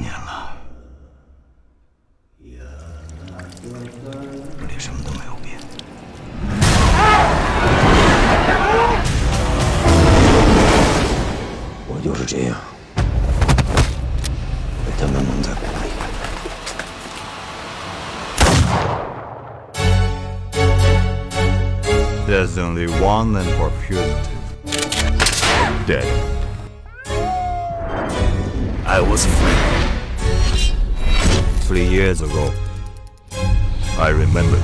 年了，这里什么都没有变。我就是这样，没他们能在白来。There's only one and for few dead. I was free. three years ago. I remember.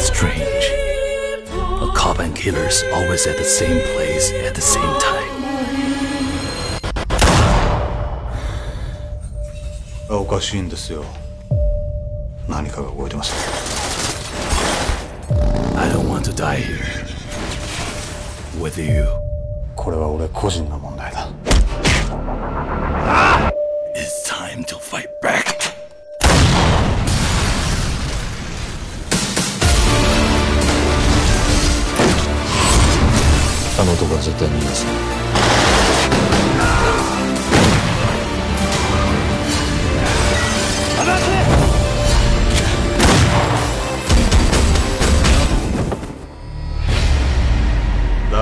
Strange. A cop and killer's always at the same place at the same time. Oh, おかしいんですよ。何かが動いてます。desire with you. これは俺個人の問題だ。It's time to fight back. あの男は絶対逃がすな。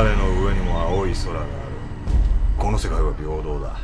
誰の上にも青い空があるこの世界は平等だ